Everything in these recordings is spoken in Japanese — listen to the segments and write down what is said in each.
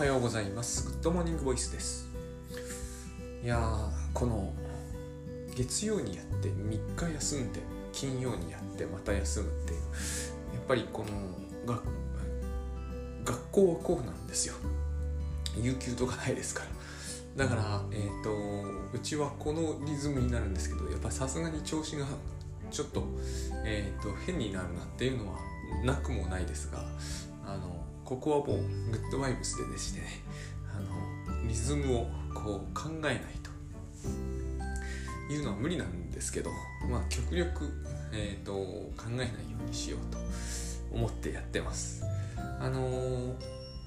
はようございます。グッドモーニングボイスです。いやー、この月曜にやって3日休んで金曜にやってまた休むっていうやっぱりこのが学校はこうなんですよ。有給とかないですから。だから、えー、とうちはこのリズムになるんですけどやっぱさすがに調子がちょっと,、えー、と変になるなっていうのはなくもないですがあのここはもうグッドバイブスででしてねあのリズムをこう考えないと。いうのは無理なんですけどまあ極力、えー、と考えないようにしようと思ってやってます。あのー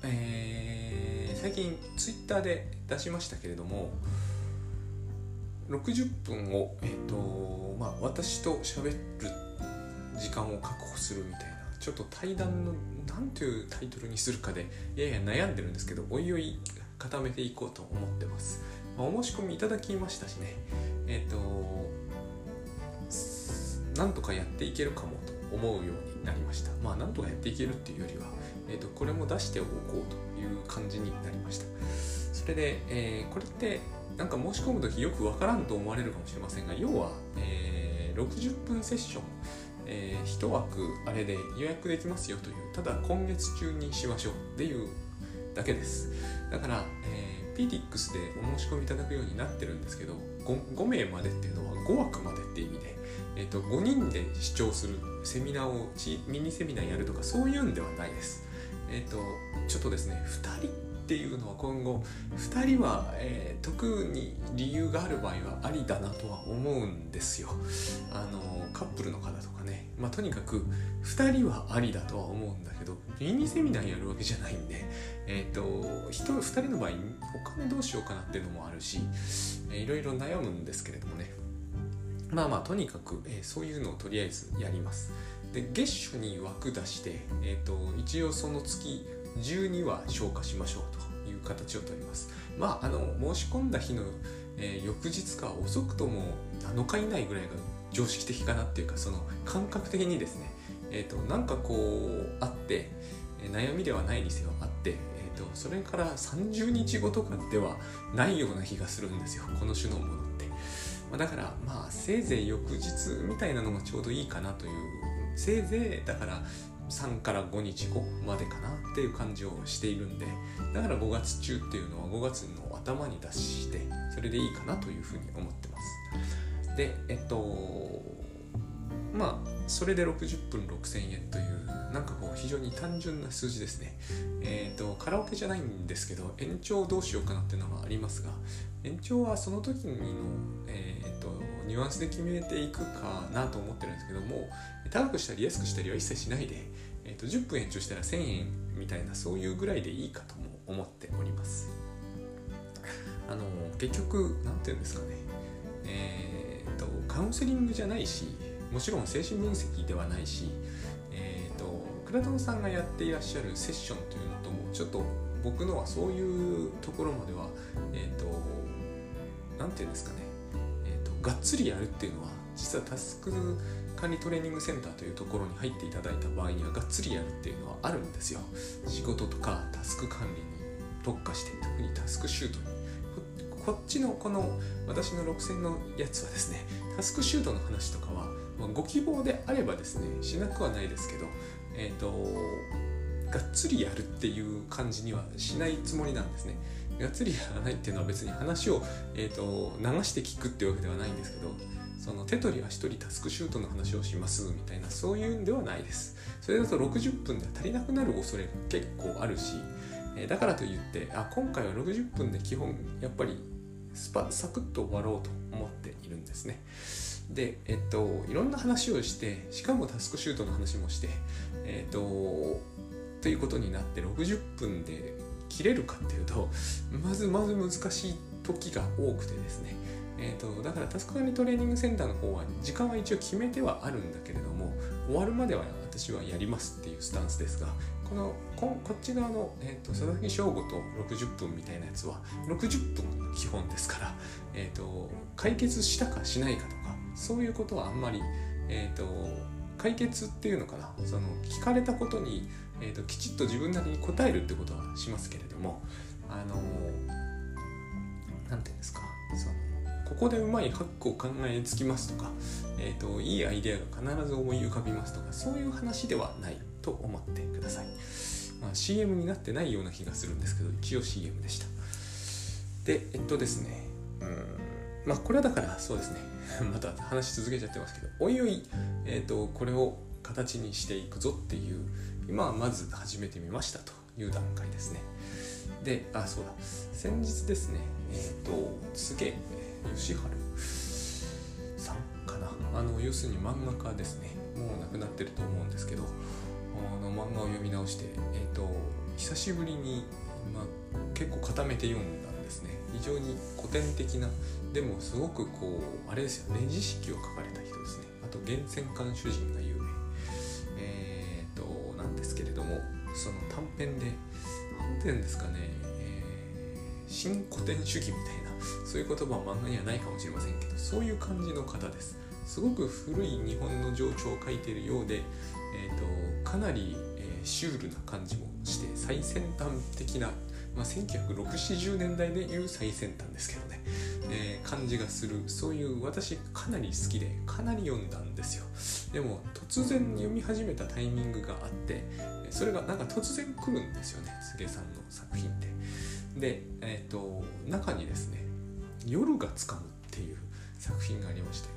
えー最近ツイッターで出しましたけれども60分を、えーとまあ、私と喋る時間を確保するみたいなちょっと対談の何というタイトルにするかでやや悩んでるんですけどおいおい固めていこうと思ってます、まあ、お申し込みいただきましたしね。えっ、となんとかやっていけるかもと思うようになりました。まあなんとかやっていけるっていうよりは、えー、とこれも出しておこうという感じになりました。それで、えーこれってなんか申し込む時よくわからんと思われるかもしれませんが要は、えー60分セッション、え1枠あれで予約できますよというただ今月中にしましょうっていうだけです。だから、えー、PTX でお申し込みいただくようになってるんですけど 5, 5名までっていうのは5枠までって意味で、えー、と5人で視聴するセミナーをミニセミナーやるとかそういうんではないです。えっ、とちょっとですね2人っていうのは今後2人は、えー特に理由がある場合はありだなとは思うんですよ。あのカップルの方とかね。まあとにかく2人はありだとは思うんだけどミニセミナーやるわけじゃないんでえっ、と 1, 2人の場合お金どうしようかなっていうのもあるし、えいろいろ悩むんですけれどもね。まあまあとにかく、えーそういうのをとりあえずやります。で月初に枠出して、えー、と一応その月12は消化しましょうという形をとります。まああの申し込んだ日の、えー翌日か遅くとも7日以内ぐらいが常識的かなっていうかその感覚的にですねえー、となんかこうあって悩みではないにせよあって、えー、とそれから30日後とかではないような気がするんですよ。この種のものって、まあ、だからまあせいぜい翌日みたいなのがちょうどいいかなという。せいぜいだから3から5日後までかなっていう感じをしているんでだから5月中っていうのは5月の頭に出してそれでいいかなというふうに思ってます。でえっとまあそれで60分6000円というなんかこう非常に単純な数字ですね。えっ、とカラオケじゃないんですけど延長どうしようかなっていうのはありますが延長はその時の、えー、とニュアンスで決めていくかなと思ってるんですけども高くしたり安くしたりは一切しないで、えー、と10分延長したら1000円みたいなそういうぐらいでいいかとも思っております。あの結局なんていうんですかね。えっ、とカウンセリングじゃないしもちろん精神分析ではないしえっ、と倉田さんがやっていらっしゃるセッションというのともちょっと僕のはそういうところまではえっ、となんていうんですかね、えー、とがっつりやるっていうのは実はタスク管理トレーニングセンターというところに入っていただいた場合にはがっつりやるっていうのはあるんですよ。仕事とかタスク管理に特化して特にタスクシュートに。こっちのこの私の6000のやつはですねタスクシュートの話とかは、まあご希望であればですねしなくはないですけどえっ、とがっつりやるっていう感じにはしないつもりなんですね。がっつりやらないっていうのは別に話を、えー、と流して聞くっていうわけではないんですけどその手取りは一人タスクシュートの話をしますみたいなそういうんではないです。それだと60分では足りなくなる恐れが結構あるし、だからといってあ今回は60分で基本やっぱりスパサクッと終わろうと思っているんですね。でえっといろんな話をしてしかもタスクシュートの話もしてえっとということになって60分で切れるかっていうとまずまず難しい時が多くてですね、えー、とだからタスク管理トレーニングセンターの方は時間は一応決めてはあるんだけれども終わるまでは私はやりますっていうスタンスですがこのこっち側の、えー、と佐々木翔吾と60分みたいなやつは60分が基本ですから、えー、と解決したかしないかとかそういうことはあんまり、えー、と解決っていうのかなその聞かれたことに、えーと、きちっと自分なりに答えるってことはしますけれどもあの何て言うんですかそのここでうまいハックを考えつきますとか、えーと、いいアイデアが必ず思い浮かびますとかそういう話ではないと思ってください、まあ、CM になってないような気がするんですけど一応 CM でした。でえっとですねうんまあこれはだからそうですね また話し続けちゃってますけどおいおい、えーと、これを形にしていくぞっていう今はまず始めてみましたという段階ですね。であそうだ。先日ですねえっ、ー、とすげ義治さんかな。あの要するに漫画家ですね。もう亡くなってると思うんですけどあの漫画を読み直してえっ、ー、と久しぶりに、まあ、結構固めて読んだんですね。非常に古典的なでもすごくこうあれですよね。知識を書かれた人ですね。あと源泉館主人が有名。えっ、ー、となんですけれどもその短編で何て言うんですかね、えー、新古典主義みたいなそういう言葉は漫画にはないかもしれませんけどそういう感じの方です。すごく古い日本の情緒を書いているようで、えーと、かなり、えー、シュールな感じもして最先端的な、まあ、1960年代でいう最先端ですけどね、えー、感じがする。そういう私かなり好きでかなり読んだんですよ。でも突然読み始めたタイミングがあってそれがなんか突然来るんですよね柘さんの作品って。で、えーと、中にですね「夜がつかむ」っていう作品がありまして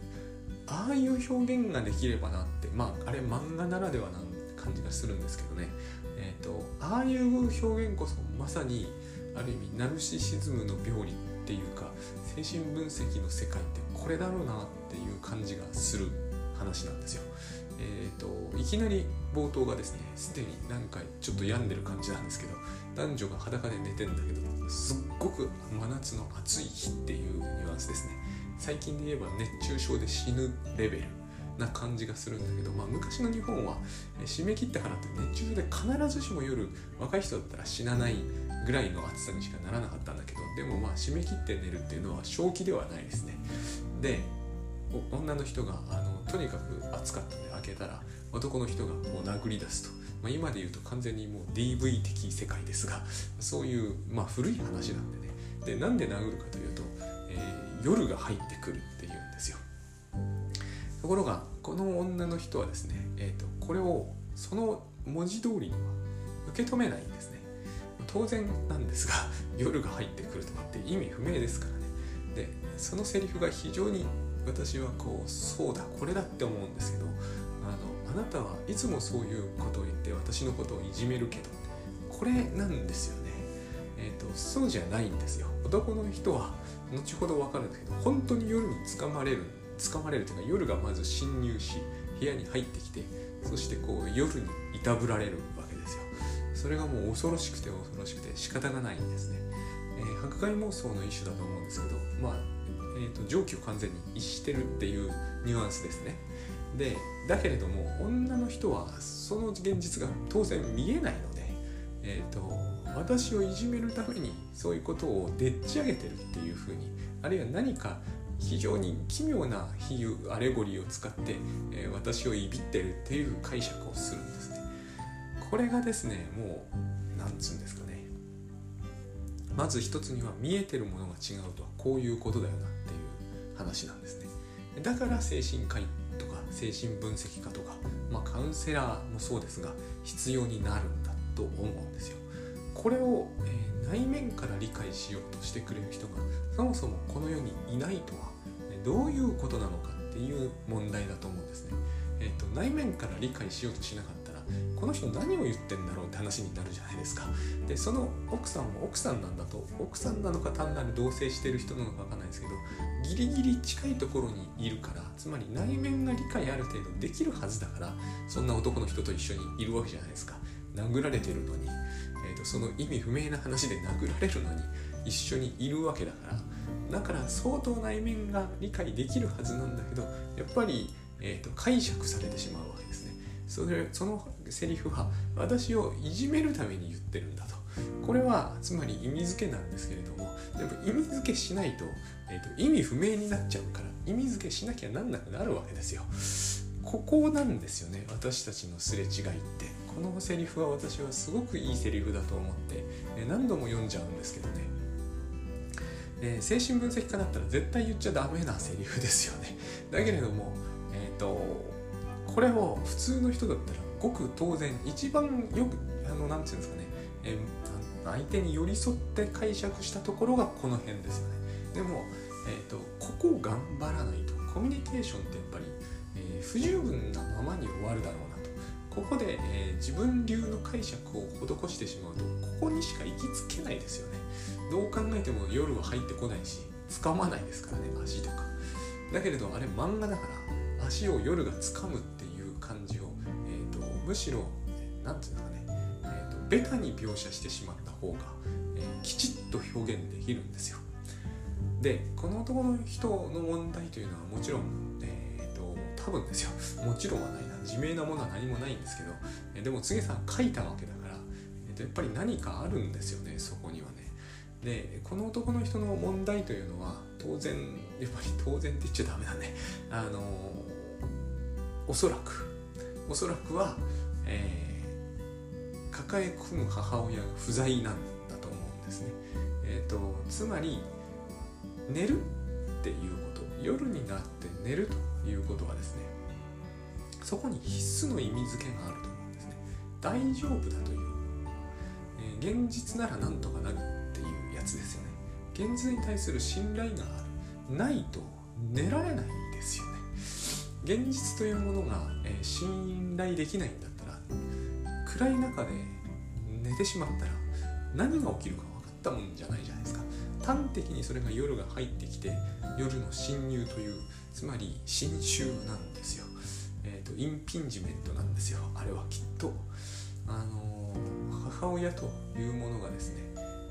ああいう表現ができればなってまああれ漫画ならではな感じがするんですけどねえっ、ー、とああいう表現こそまさにある意味ナルシシズムの病理っていうか精神分析の世界ってこれだろうなっていう感じがする話なんですよ。えーと、いきなり冒頭がですねすでに何回ちょっと病んでる感じなんですけど男女が裸で寝てんだけどすっごく真夏の暑い日っていうニュアンスですね。最近で言えば熱中症で死ぬレベルな感じがするんだけど、まあ、昔の日本は締め切ったからって熱中症で必ずしも夜若い人だったら死なないぐらいの暑さにしかならなかったんだけどでもまあ締め切って寝るっていうのは正気ではないですね。で女の人があのとにかく暑かった。けたら男の人がこう殴り出すと、まあ、今で言うと完全にもう DV 的世界ですがそういう、まあ、古い話なんでね。でなんで殴るかというと、えー、夜が入ってくるっていうんですよ。ところがこの女の人はですね、えーと、これをその文字通りには受け止めないんですね。当然なんですが夜が入ってくるとかって意味不明ですからね。でそのセリフが非常に私はこうそうだこれだって思うんですけどなたはいつもそういうことを言って私のことをいじめるけどこれなんですよね。えっ、ー、とそうじゃないんですよ。男の人は後ほど分かるんだけど本当に夜につかまれるつかまれるというか夜がまず侵入し部屋に入ってきてそしてこう夜にいたぶられるわけですよ。それがもう恐ろしくて恐ろしくて仕方がないんですね、えー、迫害妄想の一種だと思うんですけどまあえーと、蒸気を完全に逸してるっていうニュアンスですね。でだけれども女の人はその現実が当然見えないので、えーと、私をいじめるためにそういうことをでっち上げてるっていうふうにあるいは何か非常に奇妙な比喩アレゴリーを使って、えー、私をいびってるっていう解釈をするんですね。これがですねもうなんつうんですかね。まず一つには見えてるものが違うとはこういうことだよなっていう話なんですね。だから精神科医精神分析家とか、まあ、カウンセラーもそうですが必要になるんだと思うんですよ。これを、えー、内面から理解しようとしてくれる人がそもそもこの世にいないとはどういうことなのかっていう問題だと思うんですね、えーと内面から理解しようとしなかったこの人何を言ってんだろうって話になるじゃないですか。でその奥さんも奥さんなんだと奥さんなのか単なる同棲してる人なのか分かんないですけどギリギリ近いところにいるからつまり内面が理解ある程度できるはずだからそんな男の人と一緒にいるわけじゃないですか。殴られてるのに、えーと、その意味不明な話で殴られるのに一緒にいるわけだからだから相当内面が理解できるはずなんだけどやっぱり、えーと解釈されてしまうわけです。それそのセリフは私をいじめるために言ってるんだと。これはつまり意味付けなんですけれどもでも意味付けしないと,、えーと、意味不明になっちゃうから意味付けしなきゃなんなくなるわけですよ。ここなんですよね私たちのすれ違いって。このセリフは私はすごくいいセリフだと思って何度も読んじゃうんですけどね、えー、精神分析家だったら絶対言っちゃダメなセリフですよね。だけれどもえっ、ー、とこれを普通の人だったらごく当然一番よくあのなんていうんですかね、えー、相手に寄り添って解釈したところがこの辺ですよね。でも、えーと、ここを頑張らないとコミュニケーションってやっぱり、えー、不十分なままに終わるだろうなと。ここで、えー、自分流の解釈を施してしまうとここにしか行きつけないですよね。どう考えても夜は入ってこないし掴まないですからね足とか。だけれどあれ漫画だから足を夜が掴むって感じを、えーと、むしろ何て言うんですかね、えーとベタに描写してしまった方が、えー、きちっと表現できるんですよ。でこの男の人の問題というのはもちろん、えーと、多分ですよ。もちろんはないな。自明なものは何もないんですけど、え、でも柘さん書いたわけだから、えーと、やっぱり何かあるんですよねそこにはね。でこの男の人の問題というのは当然やっぱり当然って言っちゃダメだね。あのおそらくおそらくは、えー抱え込む母親が不在なんだと思うんですね。えーと、つまり寝るっていうこと夜になって寝るということはですねそこに必須の意味付けがあると思うんですね。大丈夫だという、えー、現実ならなんとかなるっていうやつですよね。現実に対する信頼がある。ないと寝られないですよね。現実というものが、えー、信頼できないんだったら暗い中で寝てしまったら何が起きるか分かったもんじゃないじゃないですか。端的にそれが夜が入ってきて夜の侵入というつまり侵襲なんですよ、えーと、インピンジメントなんですよ。あれはきっと。あのー、母親というものがですね、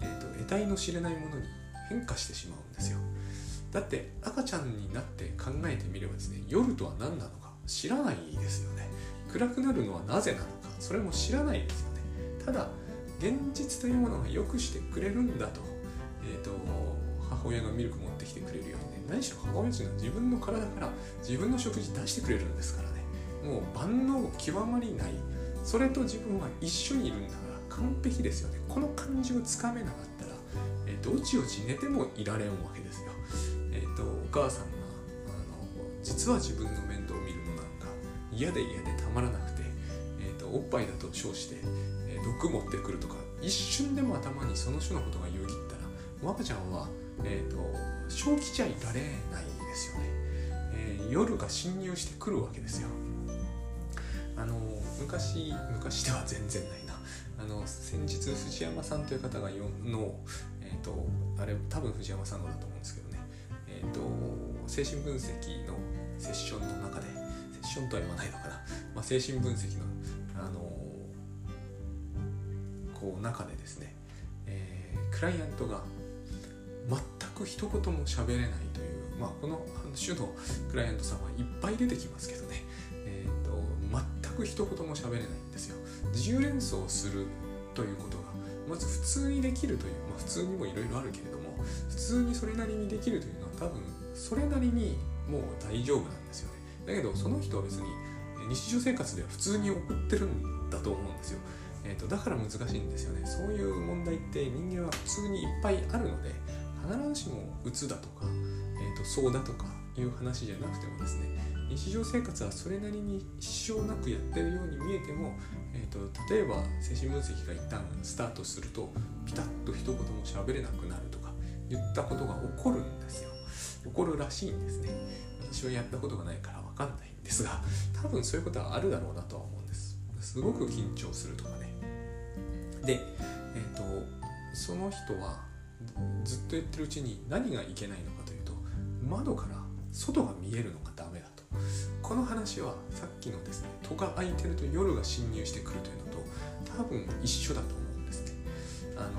えーと、得体の知れないものに変化してしまうんですよ。だって赤ちゃんになって考えてみればですね夜とは何なのか知らないですよね。暗くなるのはなぜなのかそれも知らないですよね。ただ現実というものが良くしてくれるんだと,、えーと、母親がミルク持ってきてくれるようにね何しろ母親というのは自分の体から自分の食事出してくれるんですからね。もう万能極まりないそれと自分は一緒にいるんだから完璧ですよね。この感じをつかめなかったら、えー、どっちをち寝てもいられんわけですよ、母さんがあの実は自分の面倒を見るのなんか嫌で嫌でたまらなくて、えーとおっぱいだと称してえ毒持ってくるとか一瞬でも頭にその種のことがよぎったら赤ちゃんは、えーと、正気じゃいられないですよね、えー、夜が侵入してくるわけですよ。あの昔昔では全然ないな。あの先日藤山さんという方がよの、えーと、あれ多分藤山さんのだと思うんですけどね、ーと、精神分析のセッションの中でセッションとは言わないのかな、まあ、精神分析のあのこう中でですね、えー、クライアントが全く一言も喋れないという、まあ、この種のクライアントさんはいっぱい出てきますけどね、えーと、全く一言も喋れないんですよ。自由連想するということがまず普通にできるという、まあ、普通にもいろいろあるけれども普通にそれなりにできるというのは多分それなりにもう大丈夫なんですよね。だけどその人は別に日常生活では普通に送ってるんだと思うんですよ。えーと、だから難しいんですよね。そういう問題って人間は普通にいっぱいあるので必ずしもうつだとか、えーと、そうだとかいう話じゃなくてもですね日常生活はそれなりに支障なくやってるように見えても、えーと、例えば精神分析が一旦スタートするとピタッと一言も喋れなくなるとか言ったことが起こるんですよ。起こるらしいんですね。私はやったことがないから分かんないんですが多分そういうことはあるだろうなとは思うんです。すごく緊張するとかね。で、えーと、その人はずっと言ってるうちに何がいけないのかというと窓から外が見えるのがダメだと。この話はさっきのですね戸が開いてると夜が侵入してくるというのと多分一緒だと思うんですね。あの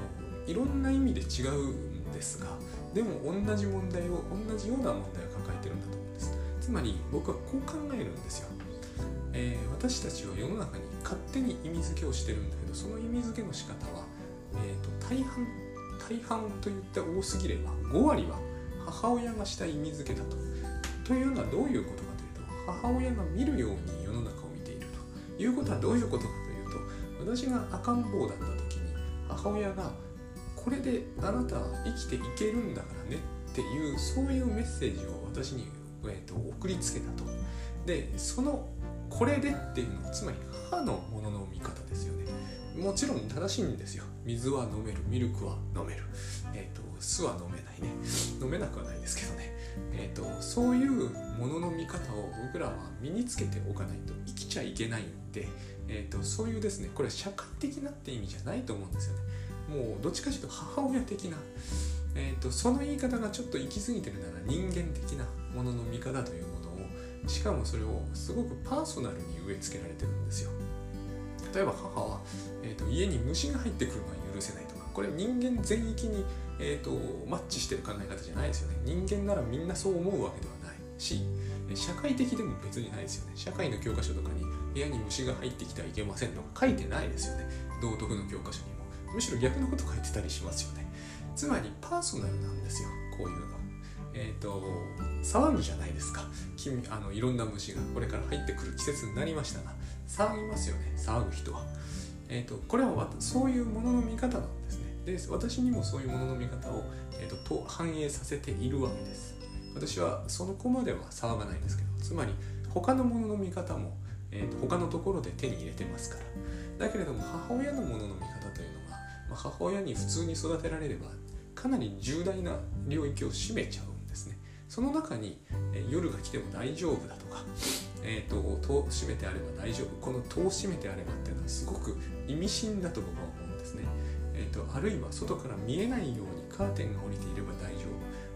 いろんな意味で違うですがでも同じ問題を同じような問題を抱えてるんだと思うんです。つまり僕はこう考えるんですよ。えー、私たちは世の中に勝手に意味付けをしてるんだけどその意味付けの仕方は、えーと、大半大半と言って多すぎれば5割は母親がした意味付けだと。というのはどういうことかというと母親が見るように世の中を見ていると。いうことはどういうことかというと私が赤ん坊だった時に母親がこれであなたは生きていけるんだからねっていうそういうメッセージを私に、えーと、送りつけたと。でそのこれでっていうのはつまり母のものの見方ですよね。もちろん正しいんですよ。水は飲めるミルクは飲める、えーと、酢は飲めないね。飲めなくはないですけどね、えーと、そういうものの見方を僕らは身につけておかないと生きちゃいけないんで、えー、とそういうですねこれは社会的なって意味じゃないと思うんですよね。もうどっちかというと母親的な、えーと、その言い方がちょっと行き過ぎてるなら人間的なものの見方というものをしかもそれをすごくパーソナルに植え付けられてるんですよ。例えば母は、えーと、家に虫が入ってくるのは許せないとかこれ人間全域に、えーと、マッチしてる考え方じゃないですよね。人間ならみんなそう思うわけではないし社会的でも別にないですよね。社会の教科書とかに部屋に虫が入ってきてはいけませんとか書いてないですよね。道徳の教科書にむしろ逆のこと書いてたりしますよね。つまりパーソナルなんですよこういうのは。えっ、ー、と騒ぐじゃないですか。君あのいろんな虫がこれから入ってくる季節になりましたが騒ぎますよね騒ぐ人は。えーと、これはそういうものの見方なんですね。で私にもそういうものの見方を、えーと、と反映させているわけです。私はその子までは騒がないんですけどつまり他のものの見方も、えーと、と他のところで手に入れてますから。だけれども母親のものの見方というのは、まあ、母親に普通に育てられればかなり重大な領域を占めちゃうんですね。その中に、え、夜が来ても大丈夫だとか、えーと、戸を閉めてあれば大丈夫。この戸を閉めてあればっていうのはすごく意味深だと僕は思うんですね、えーと、あるいは外から見えないようにカーテンが降りていれば大丈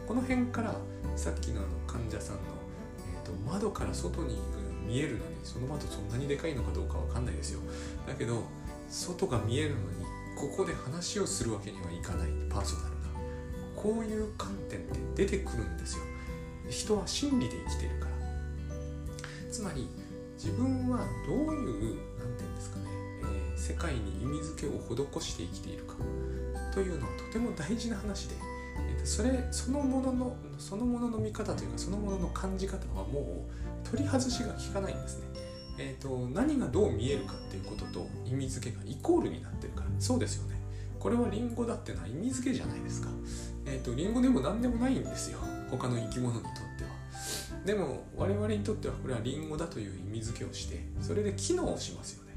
夫。この辺からさっきのあの患者さんの、えーと、窓から外に見えるのにその窓そんなにでかいのかどうかわかんないですよ。だけど外が見えるのにここで話をするわけにはいかない。パーソナルな。こういう観点って出てくるんですよ。人は真理で生きてるから。つまり自分はどういう何て言うんですかね、えー、世界に意味付けを施して生きているか。というのはとても大事な話で、えー、それそのもののそのものの見方というかそのものの感じ方はもう取り外しが効かないんですね。えーと、何がどう見えるかっていうことと意味付けがイコールになってるからそうですよね。これはリンゴだってのは意味付けじゃないですか。えっ、ー、とリンゴでも何でもないんですよ。他の生き物にとっては。でも我々にとってはこれはリンゴだという意味付けをしてそれで機能しますよね。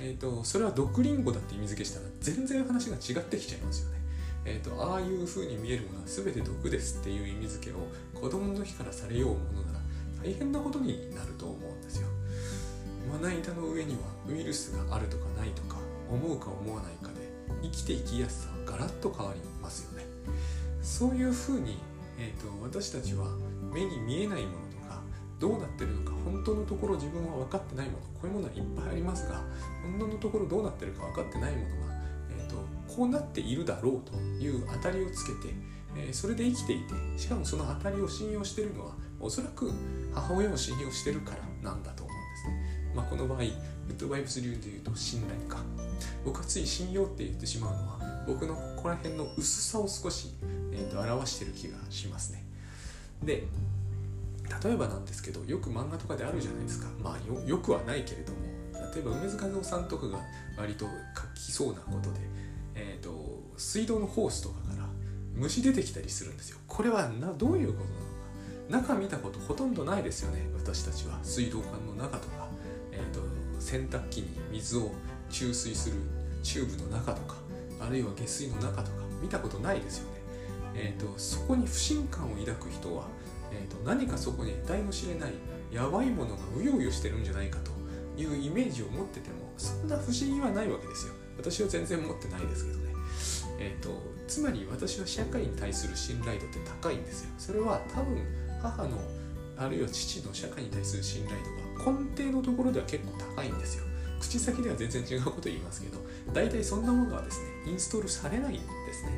えっ、ー、とそれは毒リンゴだって意味付けしたら全然話が違ってきちゃいますよね。えーと、ああいう風に見えるものは全て毒ですっていう意味付けを子供の時からされようものなら大変なことになると思う。んまな板の上にはウイルスがあるとかないとか思うか思わないかで生きていきやすさはガラッと変わりますよねそういう風に、えーと私たちは目に見えないものとかどうなってるのか本当のところ自分は分かってないものこういうものはいっぱいありますが本当のところどうなってるか分かってないものが、えーと、こうなっているだろうという当たりをつけて、えー、それで生きていてしかもその当たりを信用してるのはおそらく母親を信用してるからなんだと。まあ、この場合グッドバイブス流で言うと信頼か。僕はつい信用って言ってしまうのは僕のここら辺の薄さを少し、えーと表してる気がしますね。で例えばなんですけどよく漫画とかであるじゃないですか。まあよくはないけれども。例えば梅津和夫さんとかが割と書きそうなことで、えーと、水道のホースとかから虫出てきたりするんですよ。これはなどういうことなのか。中見たことほとんどないですよね私たちは。水道管の中とか、洗濯機に水を注水するチューブの中とかあるいは下水の中とか見たことないですよね。えーと、そこに不信感を抱く人は、えーと、何かそこに得体の知れないやばいものがうようよしてるんじゃないかというイメージを持っててもそんな不思議はないわけですよ。私は全然持ってないですけどね。えーと、つまり私は社会に対する信頼度って高いんですよ。それは多分母のあるいは父の社会に対する信頼度根底のところでは結構高いんですよ。口先では全然違うこと言いますけど大体そんなものはですねインストールされないんですね。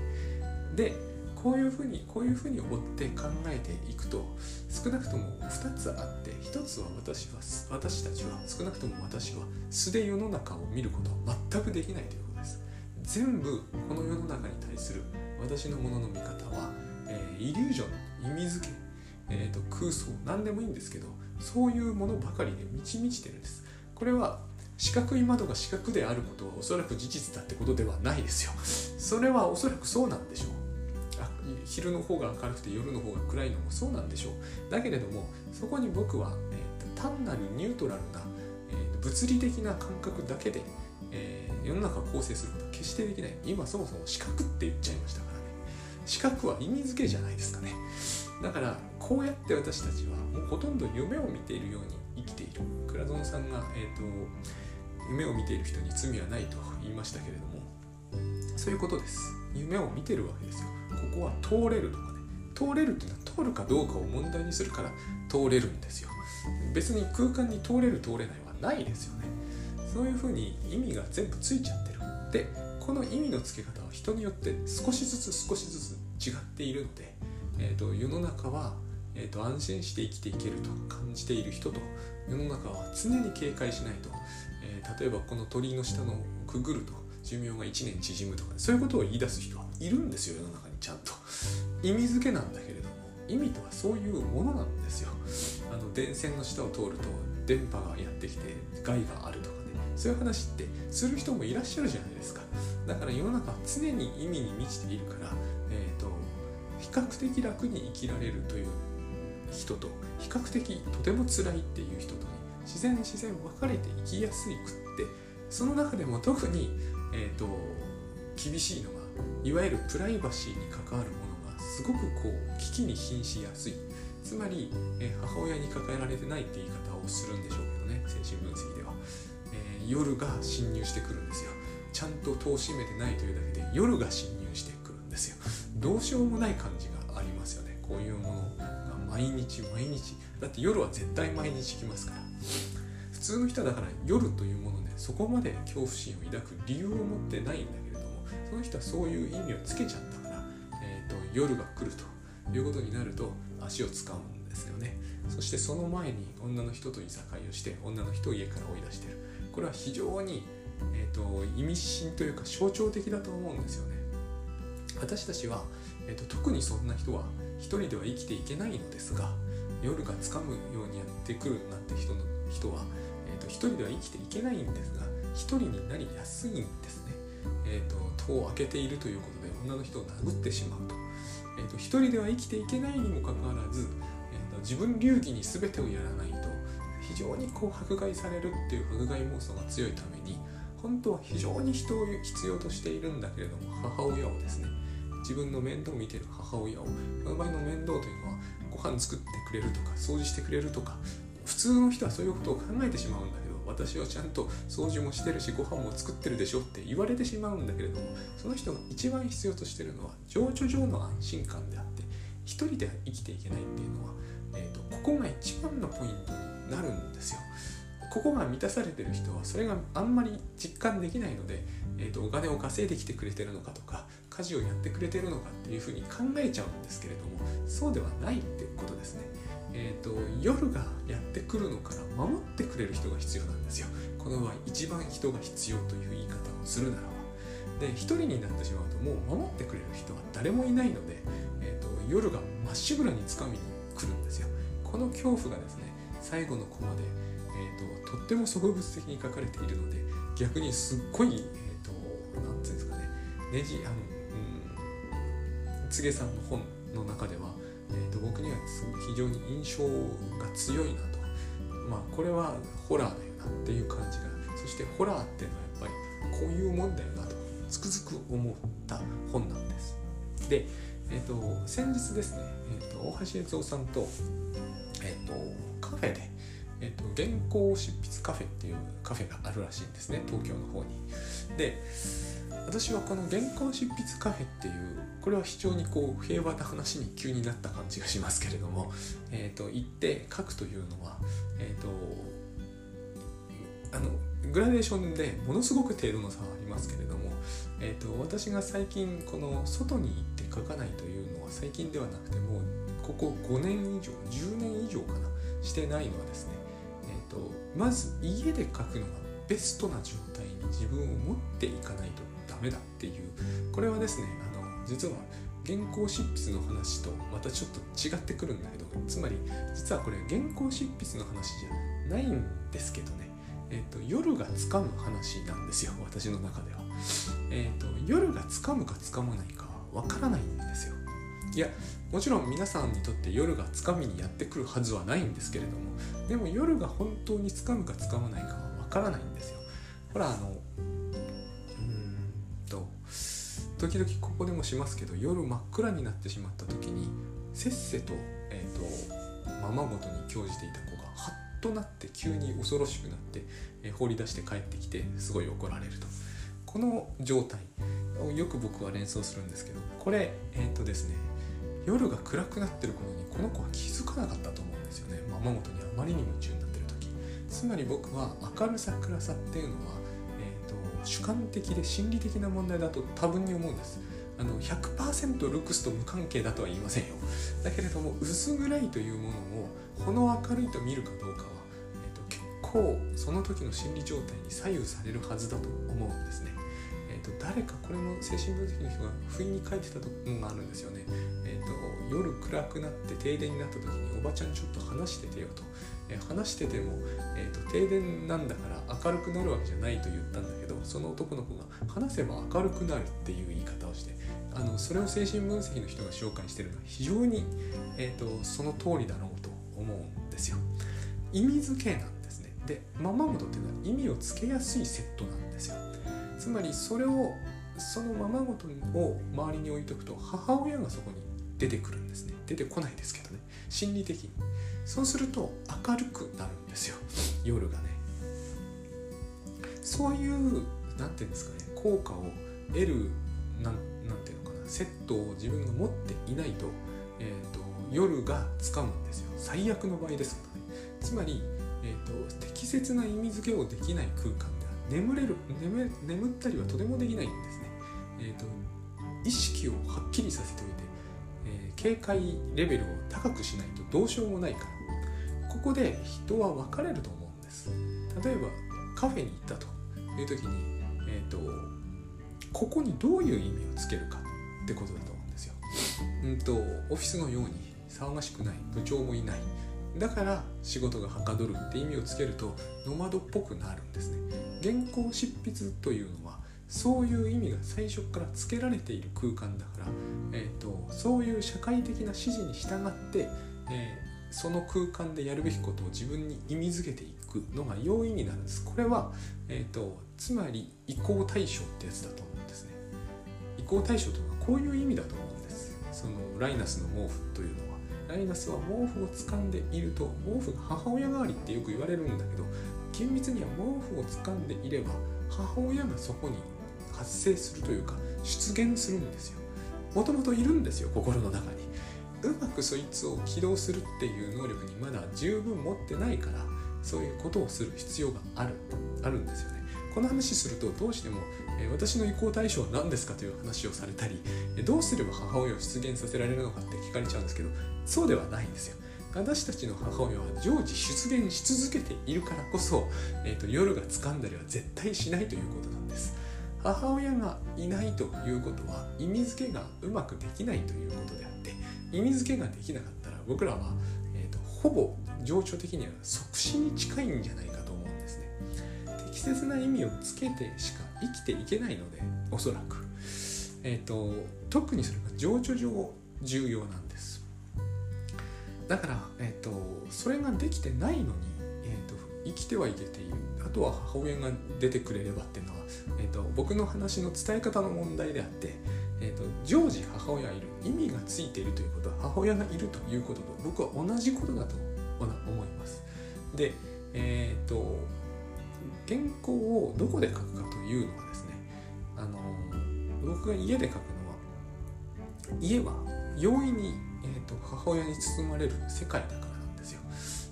でこういうふうにこういうふうに追って考えていくと少なくとも2つあって1つは私は私たちは少なくとも私は素で世の中を見ることは全くできないということです。全部この世の中に対する私のものの見方は、えー、イリュージョン意味付け、えーと、空想何でもいいんですけどそういうものばかりで満ち満ちてるんです。これは四角い窓が四角であることはおそらく事実だってことではないですよ。それはおそらくそうなんでしょう。昼の方が明るくて夜の方が暗いのもそうなんでしょう。だけれどもそこに僕は、えー、単なるニュートラルな、えー、物理的な感覚だけで、えー、世の中を構成することは決してできない。今そもそも四角って言っちゃいましたからね。四角は意味付けじゃないですかね。だからこうやって私たちはほとんど夢を見ているように生きている。倉園さんが、えーと、夢を見ている人に罪はないと言いましたけれどもそういうことです。夢を見てるわけですよ。ここは通れるとかね。通れるっていうのは通るかどうかを問題にするから通れるんですよ。別に空間に通れる通れないはないですよね。そういうふうに意味が全部ついちゃってる。でこの意味の付け方は人によって少しずつ少しずつ違っているので、えーと、世の中は、えーと、安心して生きていけると感じている人と世の中は常に警戒しないと、えー、例えばこの鳥居の下のくぐると寿命が1年縮むとか、そういうことを言い出す人はいるんですよ世の中にちゃんと。意味付けなんだけれども意味とはそういうものなんですよ。あの電線の下を通ると電波がやってきて害があるとかね。そういう話ってする人もいらっしゃるじゃないですか。だから世の中は常に意味に満ちているから、えーと、比較的楽に生きられるという人と比較的とても辛いっていう人とね自然自然分かれて生きやすいくってその中でも特に、えーと厳しいのがいわゆるプライバシーに関わるものがすごくこう危機に瀕しやすい。つまり、え母親に抱えられてないって言い方をするんでしょうけどね精神分析では、えー、夜が侵入してくるんですよ。ちゃんと戸を閉めてないというだけで夜が侵入してくるんですよ。どうしようもない感じがありますよね。こういうもの毎日毎日。だって夜は絶対毎日来ますから。普通の人だから夜というものでそこまで恐怖心を抱く理由を持ってないんだけれどもその人はそういう意味をつけちゃったから、えーと、夜が来るということになると足を使うんですよね。そしてその前に女の人といさかいをして女の人を家から追い出してる。これは非常にえーと、意味深というか象徴的だと思うんですよね。私たちは、えーと、特にそんな人は一人では生きていけないのですが夜がつかむようにやってくるなんて人の人は、えーと、一人では生きていけないんですが一人になりやすいんですね、えー、と戸を開けているということで女の人を殴ってしまうと,、えー、と一人では生きていけないにもかかわらず、えー、と自分流儀に全てをやらないと非常にこう迫害されるっていう迫害妄想が強いために本当は非常に人を必要としているんだけれども母親をですね自分の面倒を見ている母親をこの場合の面倒というのはご飯作ってくれるとか掃除してくれるとか普通の人はそういうことを考えてしまうんだけど私はちゃんと掃除もしてるしご飯も作ってるでしょって言われてしまうんだけれどもその人が一番必要としてるのは情緒上の安心感であって一人では生きていけないっていうのは、えーとここが一番のポイントになるんですよ。ここが満たされてる人はそれがあんまり実感できないので、えーと、お金を稼いできてくれてるのかとか家事をやってくれてるのかっていうふうに考えちゃうんですけれどもそうではないってことですね。えーと、夜がやってくるのから守ってくれる人が必要なんですよ。この場合一番人が必要という言い方をするならば。で一人になってしまうともう守ってくれる人は誰もいないので、えーと、夜がまっしぐらにつかみに来るんですよ。この恐怖がですね最後のコマでえーと、とっても植物的に書かれているので逆にすっごい、えーと、なんていうんですかねねじあの、うん、柘さんの本の中では、えーと、僕には非常に印象が強いなとまあこれはホラーだよなっていう感じがそしてホラーっていうのはやっぱりこういうもんだよなとつくづく思った本なんです。で、えー、と先日ですね、えー、と大橋悦夫さんと,、えー、とカフェでえっと、原稿執筆カフェっていうカフェがあるらしいんですね東京の方に。で私はこの原稿執筆カフェっていうこれは非常にこう平和な話に急になった感じがしますけれども、えーと、行って書くというのは、えーと、あのグラデーションでものすごく程度の差はありますけれども、えーと、私が最近この外に行って書かないというのは最近ではなくてもうここ5年以上10年以上かなしてないのはですねとまず家で書くのがベストな状態に自分を持っていかないとメだっていうこれはですねあの実は原稿執筆の話とまたちょっと違ってくるんだけどつまり実はこれ原稿執筆の話じゃないんですけどね、えーと、夜がつかむ話なんですよ私の中では。えーと、夜がつかむかつかまないかはわからないんですよ。いやもちろん皆さんにとって夜がつかみにやってくるはずはないんですけれどもでも夜が本当につかむかつかまないかはわからないんですよ。ほらあの時々ここでもしますけど夜真っ暗になってしまった時にせっせと,、えーと、ままごとに興じていた子がハッとなって急に恐ろしくなって、えー、放り出して帰ってきてすごい怒られると。この状態をよく僕は連想するんですけどこれえっ、とですね夜が暗くなってる頃にこの子は気づかなかったと思うんですよね。ままごとにあまりに夢中になってる時。つまり僕は明るさ暗さっていうのは主観的で心理的な問題だと多分に思うんです。あの100%ルックスと無関係だとは言いませんよ。だけれども薄暗いというものをこの明るいと見るかどうかは、えーと、結構その時の心理状態に左右されるはずだと思うんですね、と、誰かこれも精神分析の人が不意に書いてたのがあるんですよね、えーと、夜暗くなって停電になった時におばちゃんちょっと話しててよとえ話してても、えーと、停電なんだから明るくなるわけじゃないと言ったんだけどその男の子が話せば明るくなるっていう言い方をしてあのそれを精神分析の人が紹介してるのは非常に、えーと、その通りだろうと思うんですよ。意味付けなんですね。でままごとっていうのは意味をつけやすいセットなんですよ。つまりそれをそのままごとを周りに置いとくと母親がそこに出てくるんですね。出てこないですけどね。心理的に。そうすると明るくなるんですよ。夜がね。そういう何て言うんですかね。効果を得るなんなんていうのかな。セットを自分が持っていないと,、えーと、夜がつかむんですよ。最悪の場合ですからね。つまり、えーと、適切な意味付けをできない空間で眠れる眠眠ったりはとてもできないんですね、えーと意識をはっきりさせておいてえ警戒レベルを高くしないとどうしようもないから。ここで人は分かれると思うんです。例えばカフェに行ったという時に、えーと、ここにどういう意味をつけるかってことだと思うんですよ。うんとオフィスのように騒がしくない部長もいない。だから仕事がはかどるって意味をつけるとノマドっぽくなるんですね。原稿執筆というのはそういう意味が最初からつけられている空間だから、えーと、そういう社会的な指示に従って、えー、その空間でやるべきことを自分に意味づけていくのが容易になるんです。これは、えーと、つまり移行対象ってやつだと思うんですね。移行対象というのはこういう意味だと思うんです。そのライナスの毛布というのはライナスは毛布を掴んでいると毛布が母親代わりってよく言われるんだけど厳密には毛布を掴んでいれば母親がそこに発生するというか出現するんですよ。もともといるんですよ心の中に。うまくそいつを起動するっていう能力にまだ十分持ってないからそういうことをする必要があるあるんですよね。この話するとどうしても、え私の移行対象は何ですかという話をされたり、どうすれば母親を出現させられるのかって聞かれちゃうんですけどそうではないんですよ。私たちの母親は常時出現し続けているからこそ、えーと夜が掴んだりは絶対しないということなんです。母親がいないということは意味付けがうまくできないということであって意味付けができなかったら僕らは、えーと、ほぼ情緒的には即死に近いんじゃない適切な意味をつけてしか生きていけないのでおそらく、えーと、特にそれが情緒上重要なんです。だから、えーと、それができてないのに、えー、と生きてはいけている。あとは母親が出てくれればっていうのはえーと、僕の話の伝え方の問題であって、えーと、常時母親がいる意味がついているということは母親がいるということと僕は同じことだと思います。で、えっ、ー、と原稿をどこで書くかというのはですねあの僕が家で書くのは家は容易に、えーと母親に包まれる世界だからなんですよ。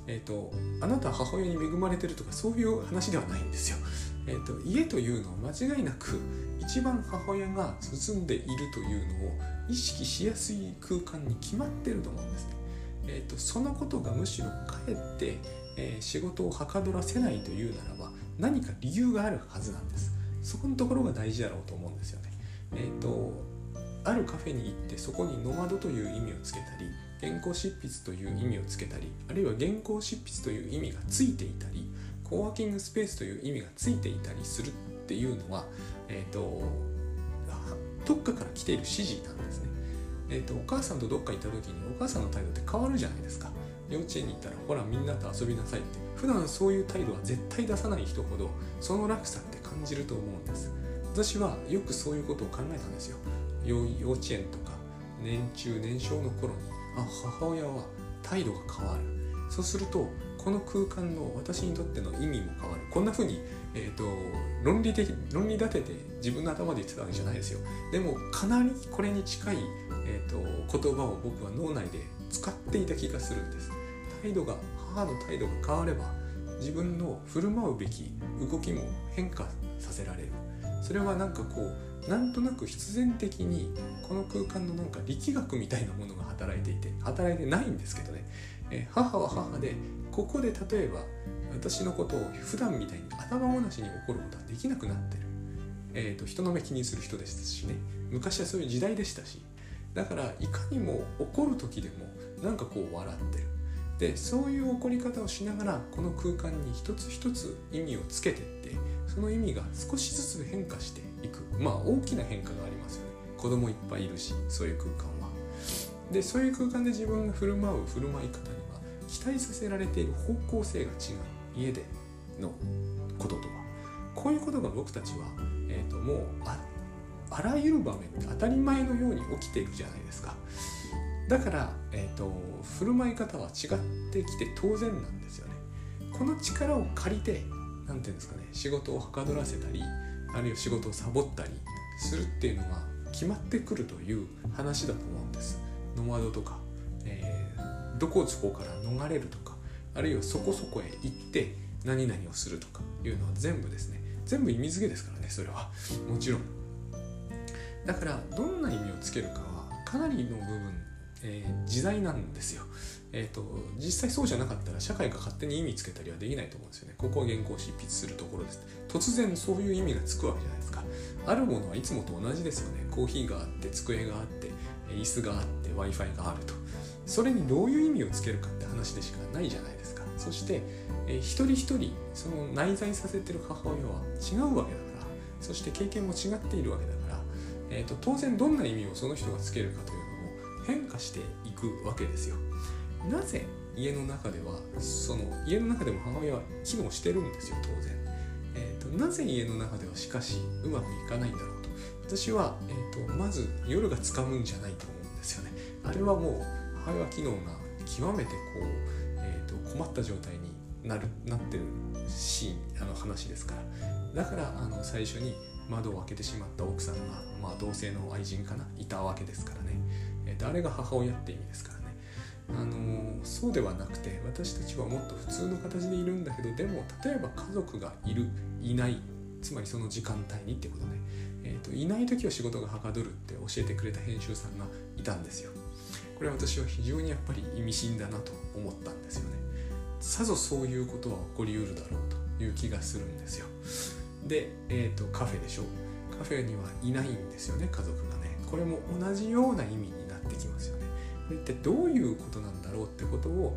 え、ー、とあなたは母親に恵まれてるとかそういう話ではないんですよ。えーと、家というのは間違いなく一番母親が進んでいるというのを意識しやすい空間に決まってると思うんですね。えーと、そのことがむしろかえって、えー、仕事をはかどらせないというならば何か理由があるはずなんです。そこのところが大事だろうと思うんですよね。えっ、ー、とあるカフェに行ってそこにノマドという意味をつけたり原稿執筆という意味をつけたりあるいは原稿執筆という意味がついていたりコーワーキングスペースという意味がついていたりするっていうのは、えーと、どっかから来ている指示なんですね、えーと、お母さんとどっか行った時にお母さんの態度って変わるじゃないですか幼稚園に行ったらほらみんなと遊びなさいって普段そういう態度は絶対出さない人ほどその落差って感じると思うんです。私はよくそういうことを考えたんですよ。幼稚園とか年中年少の頃にあ母親は態度が変わる。そうするとこの空間の私にとっての意味も変わる。こんな風に、えーと、論理的論理立てて自分の頭で言ってたわけじゃないですよ。でもかなりこれに近い、えー、と言葉を僕は脳内で使っていた気がするんです。態度が母の態度が変われば自分の振る舞うべき動きも変化させられる。それはなんかこうなんとなく必然的にこの空間のなんか力学みたいなものが働いていて働いてないんですけどね、え母は母でここで例えば私のことを普段みたいに頭ごなしに怒ることはできなくなってる、えーと、人の目気にする人でしたしね。昔はそういう時代でしたし。だからいかにも怒る時でもなんかこう笑ってる。でそういう怒り方をしながらこの空間に一つ一つ意味をつけてってその意味が少しずつ変化していく。まあ大きな変化がありますよね。子供いっぱいいるしそういう空間は。でそういう空間で自分が振る舞う振る舞い方には期待させられている方向性が違う。家でのこととは。こういうことが僕たちは、えーと、もうああらゆる場面で当たり前のように起きているじゃないですか。だから、えーと、振る舞い方は違ってきて当然なんですよね。この力を借りて何て言うんですかね仕事をはかどらせたりあるいは仕事をサボったりするっていうのが決まってくるという話だと思うんです。ノマドとか、えー、どこそこから逃れるとかあるいはそこそこへ行って何々をするとかいうのは全部ですね。全部意味付けですからねそれは。もちろん。だからどんな意味をつけるかはかなりの部分えー、時代なんですよ。えーと、実際そうじゃなかったら社会が勝手に意味つけたりはできないと思うんですよね。ここは原稿を執筆するところです。突然そういう意味がつくわけじゃないですか。あるものはいつもと同じですよね。コーヒーがあって、机があって、椅子があって、Wi-Fi があると。それにどういう意味をつけるかって話でしかないじゃないですか。そして、えー、一人一人、その内在させてる母親は違うわけだから、そして経験も違っているわけだから、えーと当然どんな意味をその人がつけるかという変化していくわけですよ。なぜ家の中ではその家の中でも母親は機能してるんですよ当然。えーと、なぜ家の中ではしかしうまくいかないんだろうと私は、えーと、まず夜がつかむんじゃないと思うんですよね。あれはもう母親機能が極めてこう、えーと、困った状態になるなってるシーンあの話ですからだからあの最初に窓を開けてしまった奥さんが、まあ、同性の愛人かないたわけですから誰が母親って意味ですからね。あのそうではなくて私たちはもっと普通の形でいるんだけどでも例えば家族がいるいないつまりその時間帯にってことね、えーと、いない時は仕事がはかどるって教えてくれた編集さんがいたんですよ。これ私は非常にやっぱり意味深だなと思ったんですよね。さぞそういうことは起こりうるだろうという気がするんですよ。で、えーと、カフェでしょ。カフェにはいないんですよね家族がね。これも同じような意味にってきますよね。これってどういうことなんだろうってことを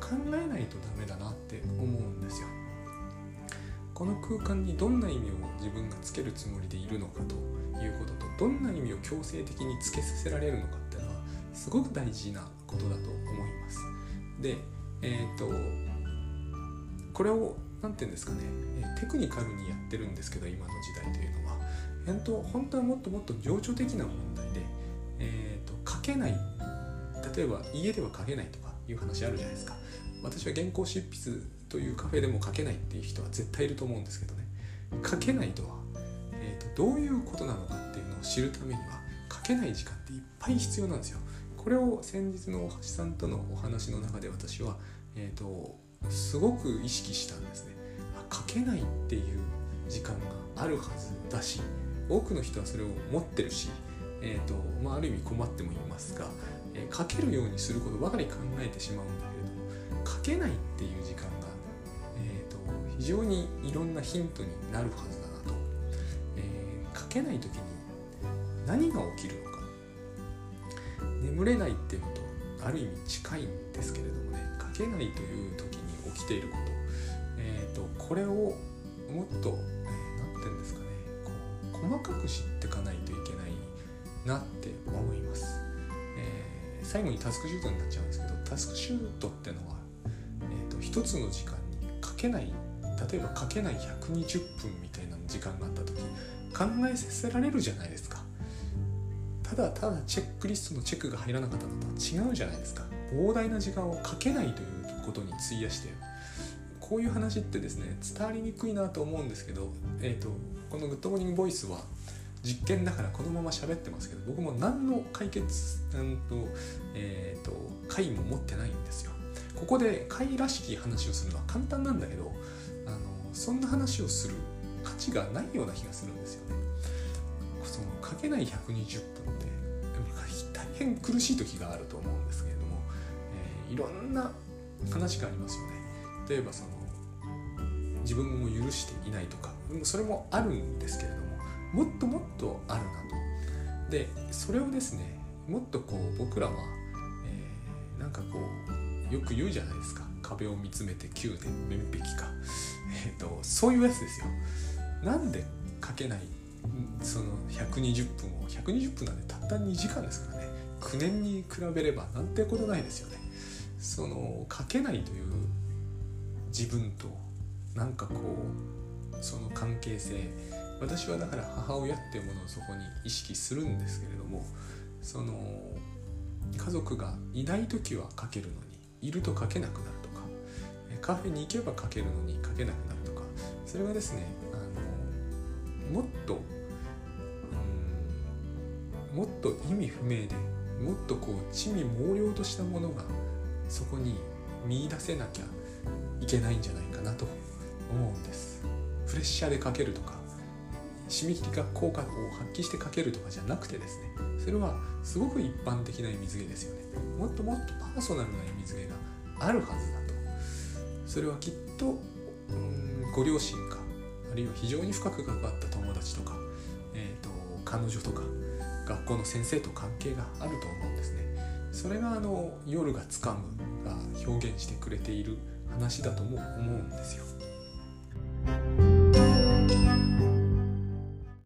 考えないとダメだなって思うんですよ。この空間にどんな意味を自分がつけるつもりでいるのかということとどんな意味を強制的につけさせられるのかっていうのはすごく大事なことだと思います。で、えっ、とこれを何て言うんですかねテクニカルにやってるんですけど今の時代というのは本当本当はもっともっと情緒的な問題で、けない。例えば家では書けないとかいう話あるじゃないですか。私は原稿執筆というカフェでも書けないっていう人は絶対いると思うんですけどね。書けないとは、えーと、どういうことなのかっていうのを知るためには書けない時間っていっぱい必要なんですよ。これを先日の大橋さんとのお話の中で私は、えーと、すごく意識したんですね。書けないっていう時間があるはずだし多くの人はそれを持ってるしえーとまあ、ある意味困ってもいますが、えー、書けるようにすることばかり考えてしまうんだけれども書けないっていう時間が、えーと、非常にいろんなヒントになるはずだなと、えー、書けない時に何が起きるのか。眠れないっていうのとある意味近いんですけれどもね書けないという時に起きていること,、えーと、これをもっと何、えー、て言うんですかねこう細かく知っていかないといけない。なって思います、えー、最後にタスクシュートになっちゃうんですけどタスクシュートってのは、えーと、一つの時間に書けない例えば書けない120分みたいな時間があった時考えさせられるじゃないですか。ただただチェックリストのチェックが入らなかったのとは違うじゃないですか。膨大な時間をかけないということに費やしてこういう話ってですね伝わりにくいなと思うんですけど、えーと、この「グッドモーニングボイスは実験だからこのまま喋ってますけど僕も何の解決うんと,、えーと、解も持ってないんですよ。ここで解らしき話をするのは簡単なんだけどあのそんな話をする価値がないような気がするんですよね。その書けない120分って大変苦しい時があると思うんですけれども、えー、いろんな話がありますよね。例えばその自分を許していないとかそれもあるんですけれどももっともっとあるなと。でそれをですねもっとこう僕らは、えー、なんかこうよく言うじゃないですか。壁を見つめて9年面壁か、えーと、そういうやつですよ。なんで書けないその120分を120分なんでたった2時間ですからね。9年に比べればなんてことないですよね。その書けないという自分となんかこうその関係性。私はだから母親っていうものをそこに意識するんですけれどもその家族がいない時は書けるのにいると書けなくなるとかカフェに行けば書けるのに書けなくなるとかそれはですねあのもっとうんもっと意味不明でもっとこう地味猛量としたものがそこに見出せなきゃいけないんじゃないかなと思うんです。プレッシャーでかけるとか締め切りが効果を発揮してかけるとかじゃなくてですねそれはすごく一般的な意味付けですよね。もっともっとパーソナルな意味付けがあるはずだと。それはきっとうんご両親かあるいは非常に深く関わった友達とか、えーと、と彼女とか学校の先生と関係があると思うんですね。それがあの夜がつかむが表現してくれている話だとも思うんですよ。